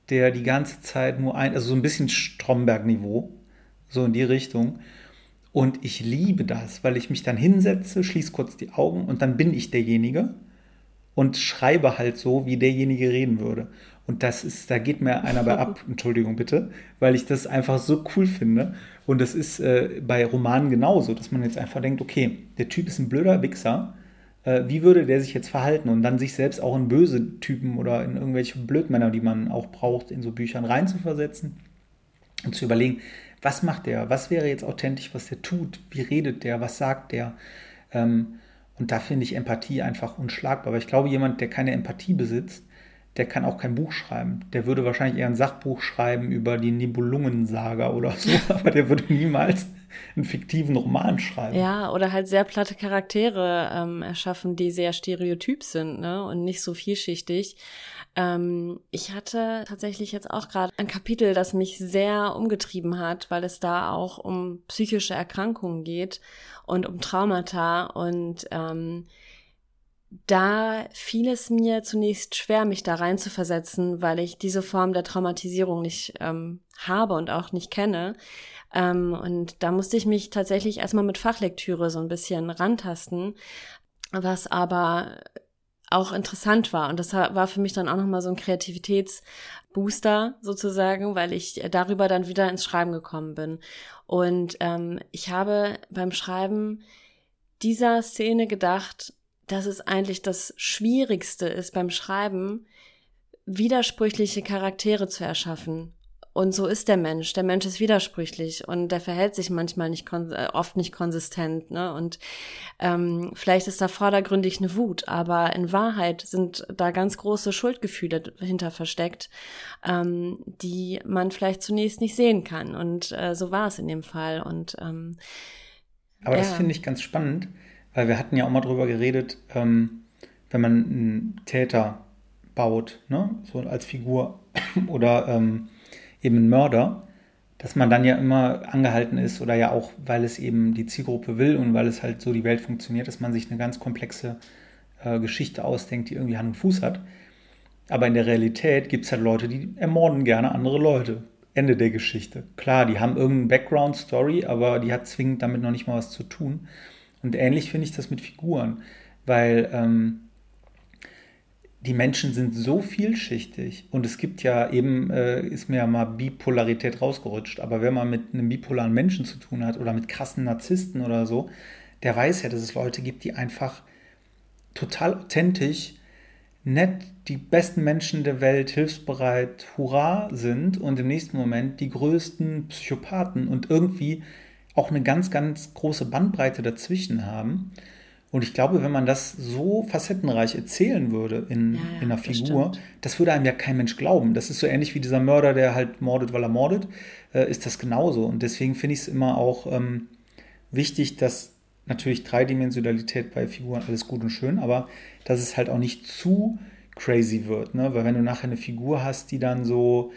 der die ganze Zeit nur ein, also so ein bisschen Stromberg-Niveau, so in die Richtung. Und ich liebe das, weil ich mich dann hinsetze, schließe kurz die Augen und dann bin ich derjenige und schreibe halt so, wie derjenige reden würde. Und das ist, da geht mir einer bei ab, Entschuldigung bitte, weil ich das einfach so cool finde. Und das ist äh, bei Romanen genauso, dass man jetzt einfach denkt, okay, der Typ ist ein blöder Wichser, äh, wie würde der sich jetzt verhalten? Und dann sich selbst auch in böse Typen oder in irgendwelche Blödmänner, die man auch braucht, in so Büchern reinzuversetzen und zu überlegen, was macht der? Was wäre jetzt authentisch, was der tut? Wie redet der? Was sagt der? Ähm, und da finde ich Empathie einfach unschlagbar. Aber ich glaube, jemand, der keine Empathie besitzt, der kann auch kein Buch schreiben. Der würde wahrscheinlich eher ein Sachbuch schreiben über die Nibelungensaga oder so, aber der würde niemals einen fiktiven Roman schreiben. Ja, oder halt sehr platte Charaktere ähm, erschaffen, die sehr stereotyp sind ne? und nicht so vielschichtig. Ähm, ich hatte tatsächlich jetzt auch gerade ein Kapitel, das mich sehr umgetrieben hat, weil es da auch um psychische Erkrankungen geht und um Traumata und ähm, da fiel es mir zunächst schwer, mich da rein zu versetzen, weil ich diese Form der Traumatisierung nicht ähm, habe und auch nicht kenne. Ähm, und da musste ich mich tatsächlich erstmal mit Fachlektüre so ein bisschen rantasten, was aber auch interessant war. Und das war für mich dann auch nochmal so ein Kreativitätsbooster sozusagen, weil ich darüber dann wieder ins Schreiben gekommen bin. Und ähm, ich habe beim Schreiben dieser Szene gedacht, dass es eigentlich das Schwierigste ist beim Schreiben, widersprüchliche Charaktere zu erschaffen und so ist der Mensch. Der Mensch ist widersprüchlich und der verhält sich manchmal nicht äh, oft nicht konsistent. Ne? Und ähm, vielleicht ist da vordergründig eine Wut, aber in Wahrheit sind da ganz große Schuldgefühle hinter versteckt, ähm, die man vielleicht zunächst nicht sehen kann. Und äh, so war es in dem Fall. Und ähm, aber das finde ich ganz spannend, weil wir hatten ja auch mal drüber geredet, ähm, wenn man einen Täter baut, ne, so als Figur oder ähm, eben ein Mörder, dass man dann ja immer angehalten ist oder ja auch, weil es eben die Zielgruppe will und weil es halt so die Welt funktioniert, dass man sich eine ganz komplexe äh, Geschichte ausdenkt, die irgendwie Hand und Fuß hat. Aber in der Realität gibt es halt Leute, die ermorden gerne andere Leute. Ende der Geschichte. Klar, die haben irgendeine Background-Story, aber die hat zwingend damit noch nicht mal was zu tun. Und ähnlich finde ich das mit Figuren, weil ähm, die Menschen sind so vielschichtig und es gibt ja eben, äh, ist mir ja mal Bipolarität rausgerutscht, aber wenn man mit einem bipolaren Menschen zu tun hat oder mit krassen Narzissten oder so, der weiß ja, dass es Leute gibt, die einfach total authentisch, nett, die besten Menschen der Welt, hilfsbereit, hurra sind und im nächsten Moment die größten Psychopathen und irgendwie auch eine ganz, ganz große Bandbreite dazwischen haben. Und ich glaube, wenn man das so facettenreich erzählen würde in, ja, ja, in einer Figur, das, das, würde einem ja kein Mensch glauben. Das ist so ähnlich wie dieser Mörder, der halt mordet, weil er mordet, äh, ist das genauso. Und deswegen finde ich es immer auch ähm, wichtig, dass natürlich Dreidimensionalität bei Figuren alles gut und schön, aber dass es halt auch nicht zu crazy wird. Ne? Weil wenn du nachher eine Figur hast, die dann so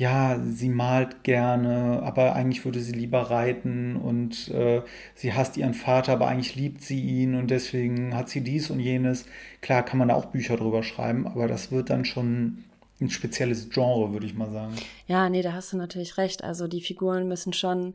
ja, sie malt gerne, aber eigentlich würde sie lieber reiten und äh, sie hasst ihren Vater, aber eigentlich liebt sie ihn und deswegen hat sie dies und jenes. Klar kann man da auch Bücher drüber schreiben, aber das wird dann schon ein spezielles Genre, würde ich mal sagen. Ja, nee, da hast du natürlich recht. Also die Figuren müssen schon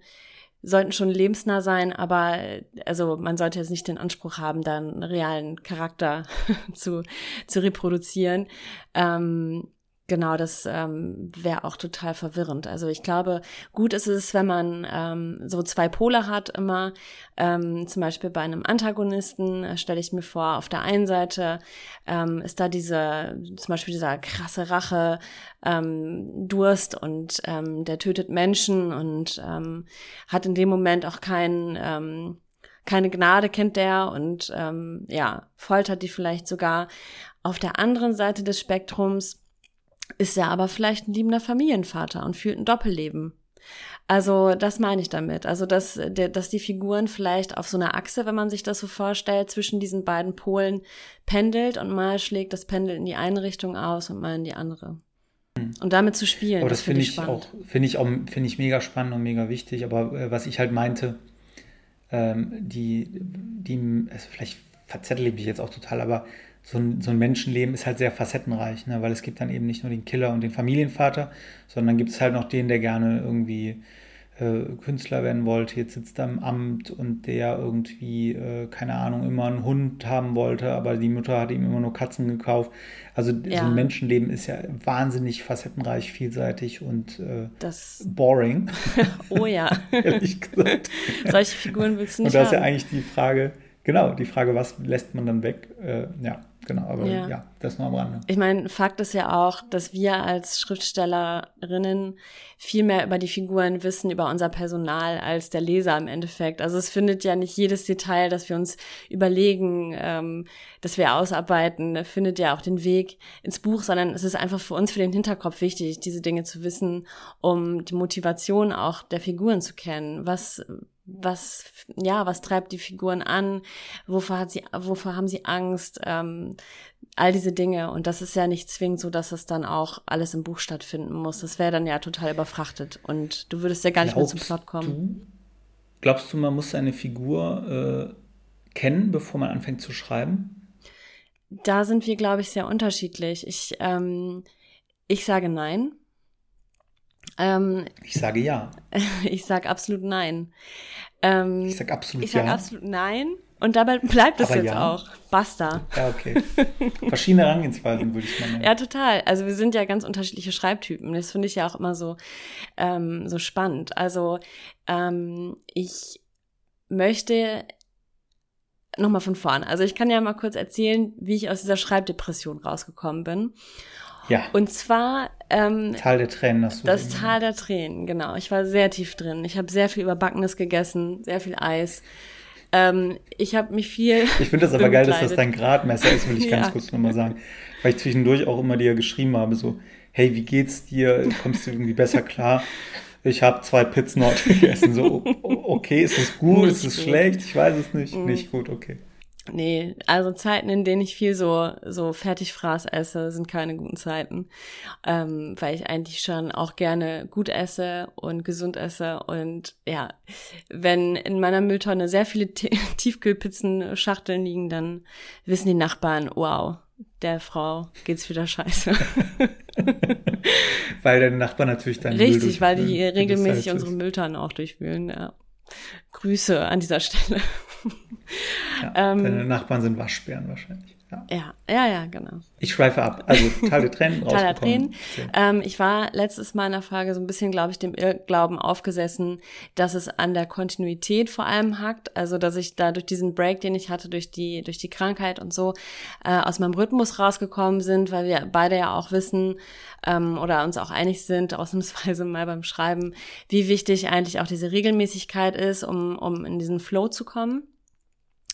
sollten schon lebensnah sein, aber also man sollte jetzt nicht den Anspruch haben, dann einen realen Charakter zu, zu reproduzieren. Ähm, Genau, das ähm, wäre auch total verwirrend. Also ich glaube, gut ist es, wenn man ähm, so zwei Pole hat immer. Ähm, zum Beispiel bei einem Antagonisten äh, stelle ich mir vor, auf der einen Seite ähm, ist da diese, zum Beispiel dieser krasse Rache, ähm, Durst und ähm, der tötet Menschen und ähm, hat in dem Moment auch keinen ähm, keine Gnade kennt der und ähm, ja foltert die vielleicht sogar. Auf der anderen Seite des Spektrums ist er aber vielleicht ein liebender Familienvater und führt ein Doppelleben. Also das meine ich damit. Also dass, der, dass die Figuren vielleicht auf so einer Achse, wenn man sich das so vorstellt, zwischen diesen beiden Polen pendelt und mal schlägt das Pendel in die eine Richtung aus und mal in die andere. Hm. Und damit zu spielen. Aber das, das finde ich spannend. auch, finde ich auch, finde ich mega spannend und mega wichtig. Aber äh, was ich halt meinte, ähm, die, die, also vielleicht verzettel ich mich jetzt auch total, aber so ein, so ein Menschenleben ist halt sehr facettenreich, ne? weil es gibt dann eben nicht nur den Killer und den Familienvater, sondern gibt es halt noch den, der gerne irgendwie äh, Künstler werden wollte, jetzt sitzt er im Amt und der irgendwie, äh, keine Ahnung, immer einen Hund haben wollte, aber die Mutter hat ihm immer nur Katzen gekauft. Also ja. so ein Menschenleben ist ja wahnsinnig facettenreich, vielseitig und äh, das boring. oh ja. Ehrlich gesagt. Solche Figuren willst du nicht Und das haben. ist ja eigentlich die Frage, genau, die Frage, was lässt man dann weg? Äh, ja. Genau, aber ja, ja das nur am Rande. Ich meine, Fakt ist ja auch, dass wir als Schriftstellerinnen viel mehr über die Figuren wissen, über unser Personal, als der Leser im Endeffekt. Also es findet ja nicht jedes Detail, das wir uns überlegen, ähm, dass wir ausarbeiten, findet ja auch den Weg ins Buch, sondern es ist einfach für uns, für den Hinterkopf wichtig, diese Dinge zu wissen, um die Motivation auch der Figuren zu kennen. Was was, ja, was treibt die Figuren an, wovor hat sie, wovor haben sie Angst, ähm, all diese Dinge. Und das ist ja nicht zwingend so, dass es dann auch alles im Buch stattfinden muss. Das wäre dann ja total überfrachtet und du würdest ja gar nicht glaubst mehr zum Plot kommen. Du, glaubst du, man muss seine Figur äh, kennen, bevor man anfängt zu schreiben? Da sind wir, glaube ich, sehr unterschiedlich. Ich, ähm, ich sage nein. Ähm, ich sage ja. ich sage absolut nein. Ähm, ich sage absolut ich sag ja. absolut nein. Und dabei bleibt es jetzt ja. auch. Basta. Ja, okay. Verschiedene Herangehensweisen, würde ich mal nennen. Ja, total. Also wir sind ja ganz unterschiedliche Schreibtypen. Das finde ich ja auch immer so, ähm, so spannend. Also ähm, ich möchte nochmal von vorne. Also ich kann ja mal kurz erzählen, wie ich aus dieser Schreibdepression rausgekommen bin. Ja. Und zwar ähm, Tal der Tränen hast du. Das Tal der Tränen, genau. Ich war sehr tief drin. Ich habe sehr viel Überbackenes gegessen, sehr viel Eis. Ähm, ich habe mich viel. Ich finde das aber geil, dass das dein Gradmesser ist, will ich ganz ja. kurz nochmal sagen. Weil ich zwischendurch auch immer dir geschrieben habe, so, hey, wie geht's dir? Kommst du irgendwie besser klar? Ich habe zwei Pizzen heute gegessen. So, okay, ist es gut, nicht ist es schlecht? Ich weiß es nicht. Mhm. Nicht gut, okay. Nee, also Zeiten, in denen ich viel so, so Fertigfraß esse, sind keine guten Zeiten. Ähm, weil ich eigentlich schon auch gerne gut esse und gesund esse. Und ja, wenn in meiner Mülltonne sehr viele Tiefkühlpizzen-Schachteln liegen, dann wissen die Nachbarn, wow, der Frau geht's wieder scheiße. weil deine Nachbarn natürlich dann Richtig, weil die regelmäßig unsere Mülltonnen auch durchwühlen, ja. Grüße an dieser Stelle. Ja, ähm, deine Nachbarn sind Waschbären wahrscheinlich. Ja. ja, ja, ja, genau. Ich schweife ab. Also der Tränen der Tränen. Ähm, ich war letztes Mal in der Frage so ein bisschen, glaube ich, dem Irrglauben aufgesessen, dass es an der Kontinuität vor allem hackt. Also, dass ich da durch diesen Break, den ich hatte, durch die, durch die Krankheit und so, äh, aus meinem Rhythmus rausgekommen sind, weil wir beide ja auch wissen ähm, oder uns auch einig sind, ausnahmsweise mal beim Schreiben, wie wichtig eigentlich auch diese Regelmäßigkeit ist, um, um in diesen Flow zu kommen.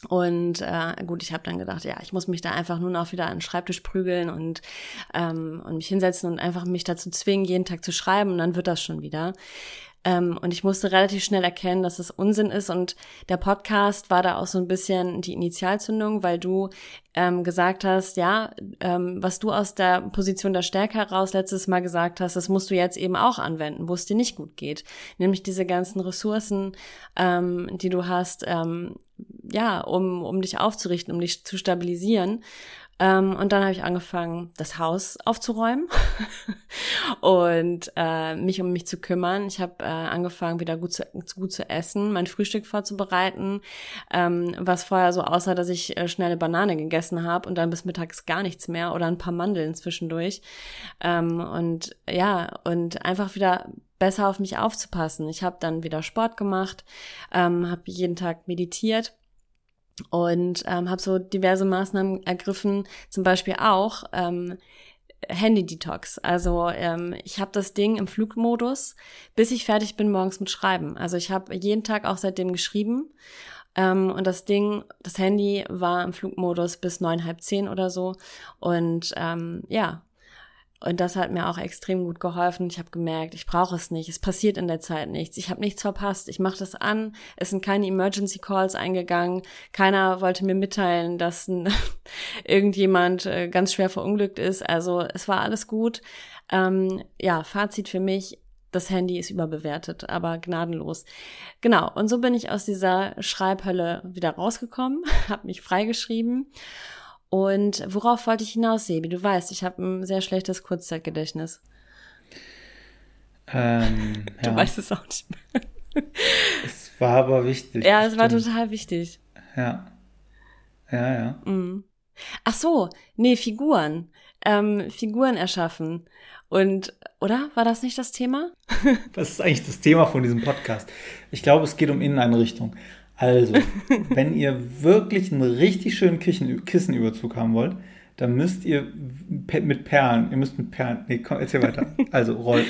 Und äh, gut, ich habe dann gedacht, ja, ich muss mich da einfach nur noch wieder an den Schreibtisch prügeln und, ähm, und mich hinsetzen und einfach mich dazu zwingen, jeden Tag zu schreiben und dann wird das schon wieder. Ähm, und ich musste relativ schnell erkennen, dass es Unsinn ist. Und der Podcast war da auch so ein bisschen die Initialzündung, weil du ähm, gesagt hast, ja, ähm, was du aus der Position der Stärke heraus letztes Mal gesagt hast, das musst du jetzt eben auch anwenden, wo es dir nicht gut geht. Nämlich diese ganzen Ressourcen, ähm, die du hast, ähm, ja, um, um dich aufzurichten, um dich zu stabilisieren. Ähm, und dann habe ich angefangen, das Haus aufzuräumen und äh, mich um mich zu kümmern. Ich habe äh, angefangen, wieder gut zu, gut zu essen, mein Frühstück vorzubereiten, ähm, was vorher so aussah, dass ich äh, schnelle Banane gegessen habe und dann bis mittags gar nichts mehr oder ein paar Mandeln zwischendurch. Ähm, und ja, und einfach wieder besser auf mich aufzupassen. Ich habe dann wieder Sport gemacht, ähm, habe jeden Tag meditiert und ähm, habe so diverse Maßnahmen ergriffen, zum Beispiel auch ähm, Handy-Detox. Also ähm, ich habe das Ding im Flugmodus, bis ich fertig bin morgens mit Schreiben. Also ich habe jeden Tag auch seitdem geschrieben. Ähm, und das Ding, das Handy war im Flugmodus bis neun, halb zehn oder so. Und ähm, ja, und das hat mir auch extrem gut geholfen. Ich habe gemerkt, ich brauche es nicht. Es passiert in der Zeit nichts. Ich habe nichts verpasst. Ich mache das an. Es sind keine Emergency Calls eingegangen. Keiner wollte mir mitteilen, dass ein, irgendjemand äh, ganz schwer verunglückt ist. Also es war alles gut. Ähm, ja, Fazit für mich. Das Handy ist überbewertet, aber gnadenlos. Genau. Und so bin ich aus dieser Schreibhölle wieder rausgekommen, habe mich freigeschrieben und worauf wollte ich hinaus, Sebi? Du weißt, ich habe ein sehr schlechtes Kurzzeitgedächtnis. Ähm, du ja. weißt es auch nicht mehr. es war aber wichtig. Ja, es war total wichtig. Ja. Ja, ja. Mhm. Ach so, nee, Figuren. Ähm, Figuren erschaffen. Und, oder? War das nicht das Thema? Was ist eigentlich das Thema von diesem Podcast? Ich glaube, es geht um Inneneinrichtung. Also, wenn ihr wirklich einen richtig schönen Kissenüberzug haben wollt, dann müsst ihr mit Perlen, ihr müsst mit Perlen, nee, komm, erzähl weiter. Also Roll,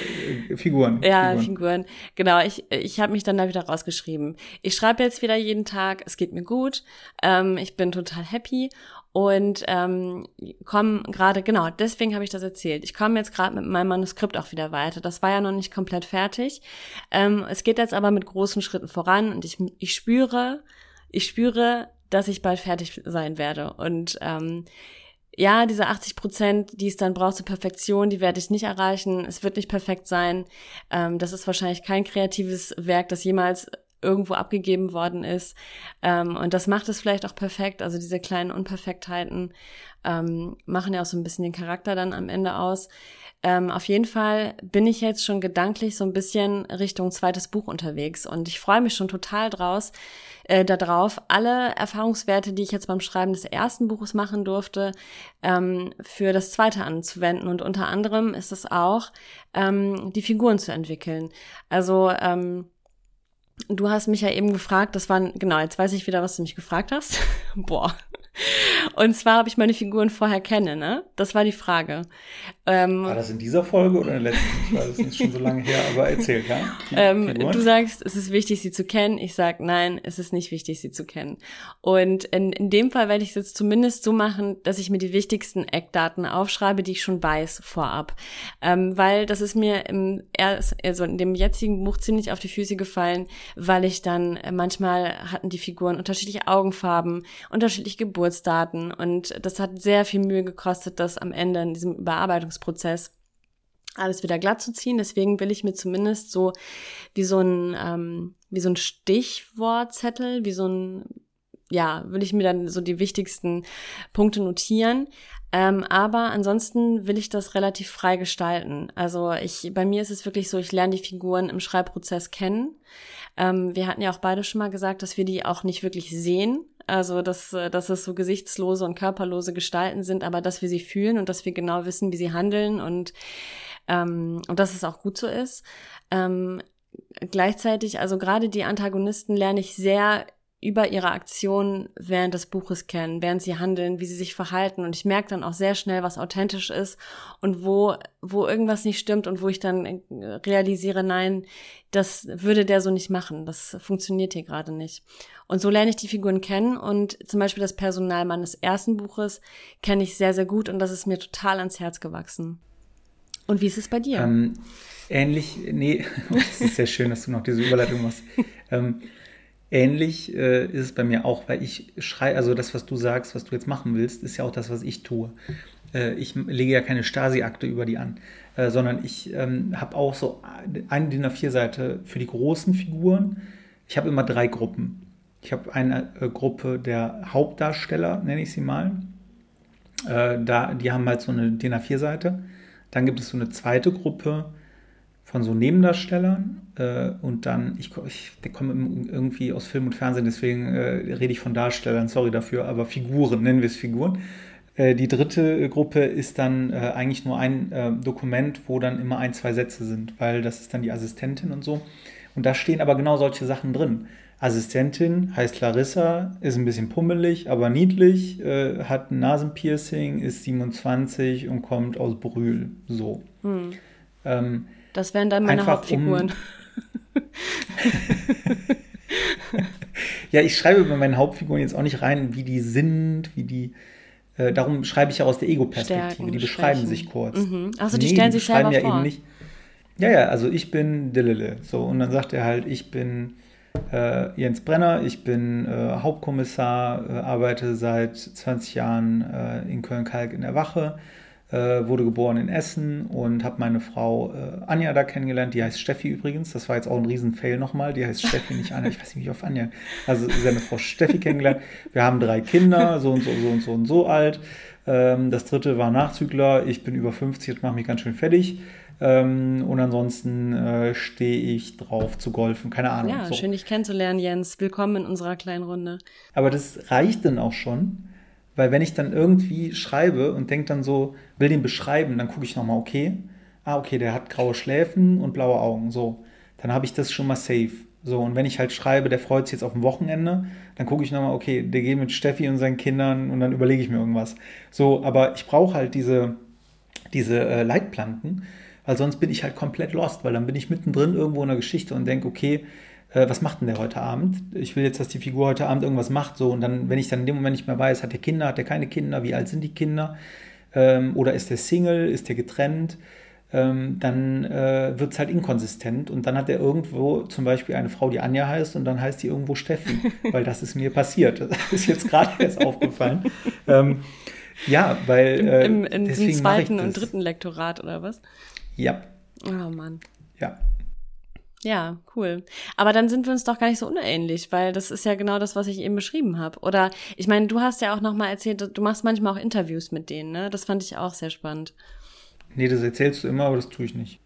äh, Figuren. Ja, Figuren. Figuren. Genau, ich, ich habe mich dann da wieder rausgeschrieben. Ich schreibe jetzt wieder jeden Tag, es geht mir gut, ähm, ich bin total happy und ähm, komme gerade, genau, deswegen habe ich das erzählt. Ich komme jetzt gerade mit meinem Manuskript auch wieder weiter. Das war ja noch nicht komplett fertig. Ähm, es geht jetzt aber mit großen Schritten voran und ich, ich spüre, ich spüre, dass ich bald fertig sein werde. Und ähm, ja, diese 80 Prozent, die es dann braucht zur Perfektion, die werde ich nicht erreichen. Es wird nicht perfekt sein. Ähm, das ist wahrscheinlich kein kreatives Werk, das jemals irgendwo abgegeben worden ist. Ähm, und das macht es vielleicht auch perfekt. Also diese kleinen Unperfektheiten ähm, machen ja auch so ein bisschen den Charakter dann am Ende aus. Ähm, auf jeden Fall bin ich jetzt schon gedanklich so ein bisschen Richtung zweites Buch unterwegs und ich freue mich schon total draus, äh, darauf, alle Erfahrungswerte, die ich jetzt beim Schreiben des ersten Buches machen durfte, ähm, für das zweite anzuwenden. Und unter anderem ist es auch, ähm, die Figuren zu entwickeln. Also ähm, Du hast mich ja eben gefragt, das waren, genau, jetzt weiß ich wieder, was du mich gefragt hast. Boah. Und zwar, ob ich meine Figuren vorher kenne, ne? Das war die Frage. Ähm, war das in dieser Folge oder in der letzten? Ich weiß, das ist schon so lange her, aber erzähl, ja? Ähm, du sagst, es ist wichtig, sie zu kennen. Ich sag, nein, es ist nicht wichtig, sie zu kennen. Und in, in dem Fall werde ich es jetzt zumindest so machen, dass ich mir die wichtigsten Eckdaten aufschreibe, die ich schon weiß vorab. Ähm, weil das ist mir im, also in dem jetzigen Buch ziemlich auf die Füße gefallen, weil ich dann äh, manchmal hatten die Figuren unterschiedliche Augenfarben, unterschiedliche Geburtsdaten und das hat sehr viel Mühe gekostet, das am Ende in diesem Überarbeitungsprozess alles wieder glatt zu ziehen. Deswegen will ich mir zumindest so wie so ein, ähm, wie so ein Stichwortzettel, wie so ein, ja, will ich mir dann so die wichtigsten Punkte notieren. Ähm, aber ansonsten will ich das relativ frei gestalten. Also ich, bei mir ist es wirklich so, ich lerne die Figuren im Schreibprozess kennen. Ähm, wir hatten ja auch beide schon mal gesagt, dass wir die auch nicht wirklich sehen. Also, dass, äh, dass es so gesichtslose und körperlose Gestalten sind, aber dass wir sie fühlen und dass wir genau wissen, wie sie handeln und, ähm, und dass es auch gut so ist. Ähm, gleichzeitig, also gerade die Antagonisten lerne ich sehr über ihre Aktionen während des Buches kennen, während sie handeln, wie sie sich verhalten. Und ich merke dann auch sehr schnell, was authentisch ist und wo, wo irgendwas nicht stimmt und wo ich dann äh, realisiere, nein, das würde der so nicht machen. Das funktioniert hier gerade nicht. Und so lerne ich die Figuren kennen und zum Beispiel das Personal meines ersten Buches kenne ich sehr, sehr gut und das ist mir total ans Herz gewachsen. Und wie ist es bei dir? Ähm, ähnlich, nee, es ist sehr schön, dass du noch diese Überleitung machst. ähm, Ähnlich äh, ist es bei mir auch, weil ich schreibe, also das, was du sagst, was du jetzt machen willst, ist ja auch das, was ich tue. Äh, ich lege ja keine Stasi-Akte über die an, äh, sondern ich ähm, habe auch so eine DIN A4-Seite für die großen Figuren. Ich habe immer drei Gruppen. Ich habe eine äh, Gruppe der Hauptdarsteller, nenne ich sie mal. Äh, da, die haben halt so eine DIN A4-Seite. Dann gibt es so eine zweite Gruppe von so Nebendarstellern. Äh, und dann, ich, ich komme irgendwie aus Film und Fernsehen, deswegen äh, rede ich von Darstellern, sorry dafür, aber Figuren, nennen wir es Figuren. Äh, die dritte Gruppe ist dann äh, eigentlich nur ein äh, Dokument, wo dann immer ein, zwei Sätze sind, weil das ist dann die Assistentin und so. Und da stehen aber genau solche Sachen drin. Assistentin heißt Larissa, ist ein bisschen pummelig, aber niedlich, äh, hat ein Nasenpiercing, ist 27 und kommt aus Brühl. So. Hm. Ähm, das wären dann meine Hauptfiguren. Um ja, ich schreibe über meine Hauptfiguren jetzt auch nicht rein, wie die sind, wie die. Äh, darum schreibe ich ja aus der Ego-Perspektive. Die beschreiben Schwächen. sich kurz. Mhm. Also die nee, stellen die sich selber ja vor. Eben nicht, ja, ja, also ich bin Dillele. So, und dann sagt er halt, ich bin äh, Jens Brenner, ich bin äh, Hauptkommissar, äh, arbeite seit 20 Jahren äh, in Köln-Kalk in der Wache, äh, wurde geboren in Essen und habe meine Frau äh, Anja da kennengelernt, die heißt Steffi übrigens, das war jetzt auch ein Riesen-Fail nochmal, die heißt Steffi, nicht Anja, ich weiß nicht, wie auf Anja, also seine Frau Steffi kennengelernt. Wir haben drei Kinder, so und so, so und so und so alt. Ähm, das dritte war Nachzügler, ich bin über 50, das macht mich ganz schön fertig. Ähm, und ansonsten äh, stehe ich drauf zu golfen. Keine Ahnung. Ja, so. schön dich kennenzulernen, Jens. Willkommen in unserer kleinen Runde. Aber das reicht dann auch schon, weil wenn ich dann irgendwie schreibe und denke dann so, will den beschreiben, dann gucke ich nochmal, okay, ah, okay, der hat graue Schläfen und blaue Augen. So, dann habe ich das schon mal safe. So, und wenn ich halt schreibe, der freut sich jetzt auf ein Wochenende, dann gucke ich nochmal, okay, der geht mit Steffi und seinen Kindern und dann überlege ich mir irgendwas. So, aber ich brauche halt diese, diese äh, Leitplanken, weil sonst bin ich halt komplett lost, weil dann bin ich mittendrin irgendwo in der Geschichte und denke, okay, äh, was macht denn der heute Abend? Ich will jetzt, dass die Figur heute Abend irgendwas macht, so und dann, wenn ich dann in dem Moment nicht mehr weiß, hat der Kinder, hat der keine Kinder, wie alt sind die Kinder? Ähm, oder ist der Single, ist der getrennt? Ähm, dann äh, wird es halt inkonsistent und dann hat er irgendwo zum Beispiel eine Frau, die Anja heißt und dann heißt die irgendwo Steffi, weil das ist mir passiert. Das ist jetzt gerade erst aufgefallen. Ähm, ja, weil. Äh, Im, in diesem zweiten und dritten Lektorat oder was? Ja. Oh Mann. Ja. Ja, cool. Aber dann sind wir uns doch gar nicht so unähnlich, weil das ist ja genau das, was ich eben beschrieben habe. Oder ich meine, du hast ja auch noch mal erzählt, du machst manchmal auch Interviews mit denen, ne? Das fand ich auch sehr spannend. Nee, das erzählst du immer, aber das tue ich nicht.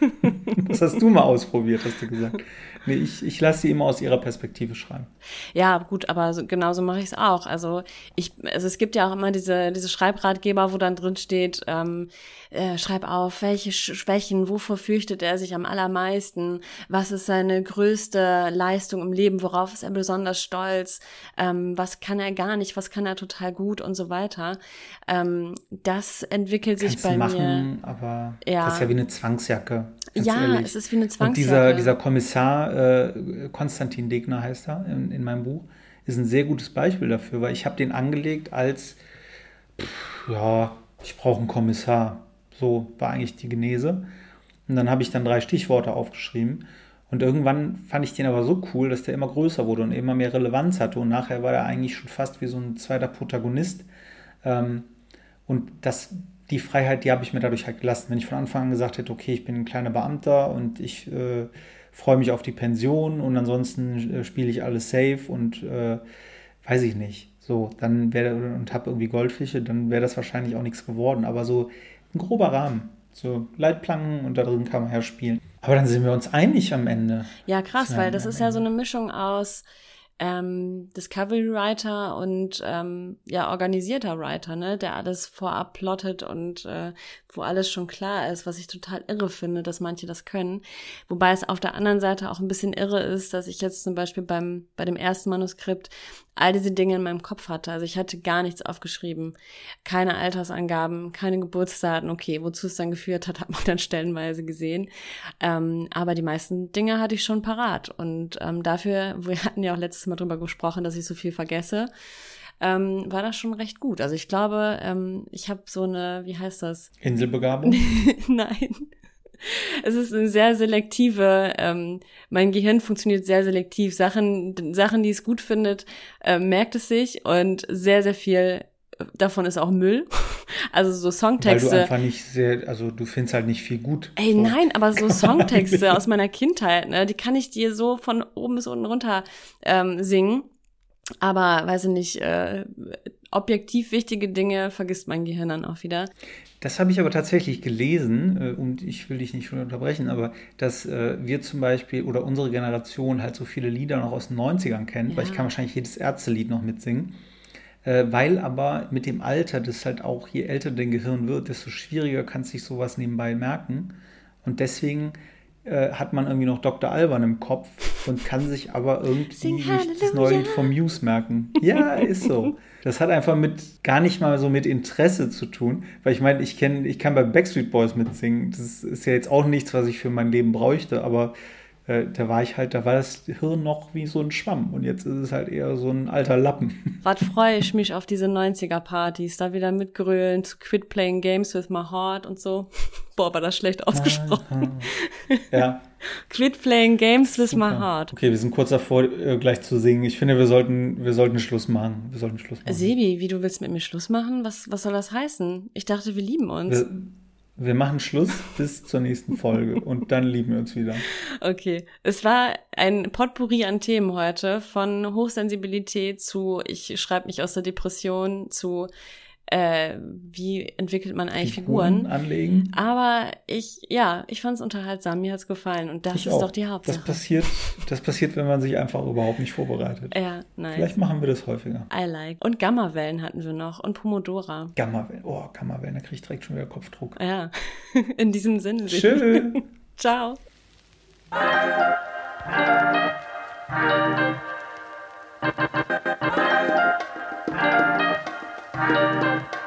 das hast du mal ausprobiert, hast du gesagt. Nee, ich, ich lasse sie immer aus ihrer Perspektive schreiben. Ja, gut, aber so, genauso mache ich es auch. Also ich, also es gibt ja auch immer diese, diese Schreibratgeber, wo dann drin steht, ähm, äh, schreib auf, welche Schwächen, wovor fürchtet er sich am allermeisten, was ist seine größte Leistung im Leben, worauf ist er besonders stolz, ähm, was kann er gar nicht, was kann er total gut und so weiter. Ähm, das entwickelt Kannst sich bei machen, mir. Aber ja. das ist ja wie eine Zwangsjacke. Ja, ehrlich. es ist wie eine Zwangsjacke. Und dieser, dieser Kommissar äh, Konstantin Degner heißt er in, in, meinem Buch, ist ein sehr gutes Beispiel dafür, weil ich habe den angelegt als, pff, ja, ich brauche einen Kommissar. So war eigentlich die Genese. Und dann habe ich dann drei Stichworte aufgeschrieben. Und irgendwann fand ich den aber so cool, dass der immer größer wurde und immer mehr Relevanz hatte. Und nachher war er eigentlich schon fast wie so ein zweiter Protagonist. Ähm, und das, die Freiheit, die habe ich mir dadurch halt gelassen. Wenn ich von Anfang an gesagt hätte, okay, ich bin ein kleiner Beamter und ich äh, freue mich auf die Pension und ansonsten äh, spiele ich alles safe und äh, weiß ich nicht. So, dann wäre und habe irgendwie Goldfische, dann wäre das wahrscheinlich auch nichts geworden. Aber so ein grober Rahmen. So Leitplanken und da drin kann man ja spielen. Aber dann sind wir uns einig am Ende. Ja, krass, weil das ist ja so eine Mischung aus ähm, Discovery Writer und ähm, ja organisierter Writer, ne, der alles vorab plottet und äh, wo alles schon klar ist, was ich total irre finde, dass manche das können. Wobei es auf der anderen Seite auch ein bisschen irre ist, dass ich jetzt zum Beispiel beim bei dem ersten Manuskript all diese Dinge in meinem Kopf hatte. Also ich hatte gar nichts aufgeschrieben, keine Altersangaben, keine Geburtsdaten. Okay, wozu es dann geführt hat, hat man dann stellenweise gesehen. Ähm, aber die meisten Dinge hatte ich schon parat und ähm, dafür, wir hatten ja auch letztes Mal drüber gesprochen, dass ich so viel vergesse ähm, war das schon recht gut. Also ich glaube, ähm, ich habe so eine, wie heißt das? Inselbegabung? Nein. Es ist eine sehr selektive, ähm, mein Gehirn funktioniert sehr selektiv. Sachen, Sachen, die es gut findet, äh, merkt es sich und sehr, sehr viel davon ist auch Müll. Also so Songtexte. Weil du einfach nicht sehr, also du findest halt nicht viel gut. Ey, so. nein, aber so Songtexte aus meiner Kindheit, ne, die kann ich dir so von oben bis unten runter ähm, singen. Aber, weiß ich nicht, äh, objektiv wichtige Dinge vergisst mein Gehirn dann auch wieder. Das habe ich aber tatsächlich gelesen äh, und ich will dich nicht schon unterbrechen, aber dass äh, wir zum Beispiel oder unsere Generation halt so viele Lieder noch aus den 90ern kennt, ja. weil ich kann wahrscheinlich jedes Ärztelied noch mitsingen. Äh, weil aber mit dem Alter das halt auch, je älter dein Gehirn wird, desto schwieriger kannst du sich sowas nebenbei merken. Und deswegen hat man irgendwie noch Dr. Alban im Kopf und kann sich aber irgendwie nicht das neue Lied vom Muse merken. Ja, ist so. Das hat einfach mit gar nicht mal so mit Interesse zu tun, weil ich meine, ich kenne, ich kann bei Backstreet Boys mitsingen. Das ist ja jetzt auch nichts, was ich für mein Leben bräuchte, aber äh, da war ich halt, da war das Hirn noch wie so ein Schwamm und jetzt ist es halt eher so ein alter Lappen. Was freue ich mich auf diese 90er-Partys, da wieder mitgrölen, zu Quit Playing Games with My Heart und so. Boah, war das schlecht ausgesprochen. ja. Quit Playing Games with Super. My Heart. Okay, wir sind kurz davor, äh, gleich zu singen. Ich finde, wir sollten, wir sollten Schluss machen. Wir sollten Schluss machen. Sebi, wie du willst mit mir Schluss machen? Was, was soll das heißen? Ich dachte, wir lieben uns. Wir wir machen Schluss bis zur nächsten Folge und dann lieben wir uns wieder. Okay. Es war ein Potpourri an Themen heute, von Hochsensibilität zu ich schreibe mich aus der Depression zu äh, wie entwickelt man eigentlich Figuren, Figuren anlegen. Aber ich, ja, ich fand es unterhaltsam, mir hat es gefallen und das ich ist auch. doch die Hauptsache. Das passiert, das passiert, wenn man sich einfach überhaupt nicht vorbereitet. Ja, nice. Vielleicht machen wir das häufiger. I like. Und Gammawellen hatten wir noch und Pomodora. Gammawellen, oh, Gammawellen, da kriege ich direkt schon wieder Kopfdruck. Ja, in diesem Sinne. Tschö. Ciao. Thank you. Música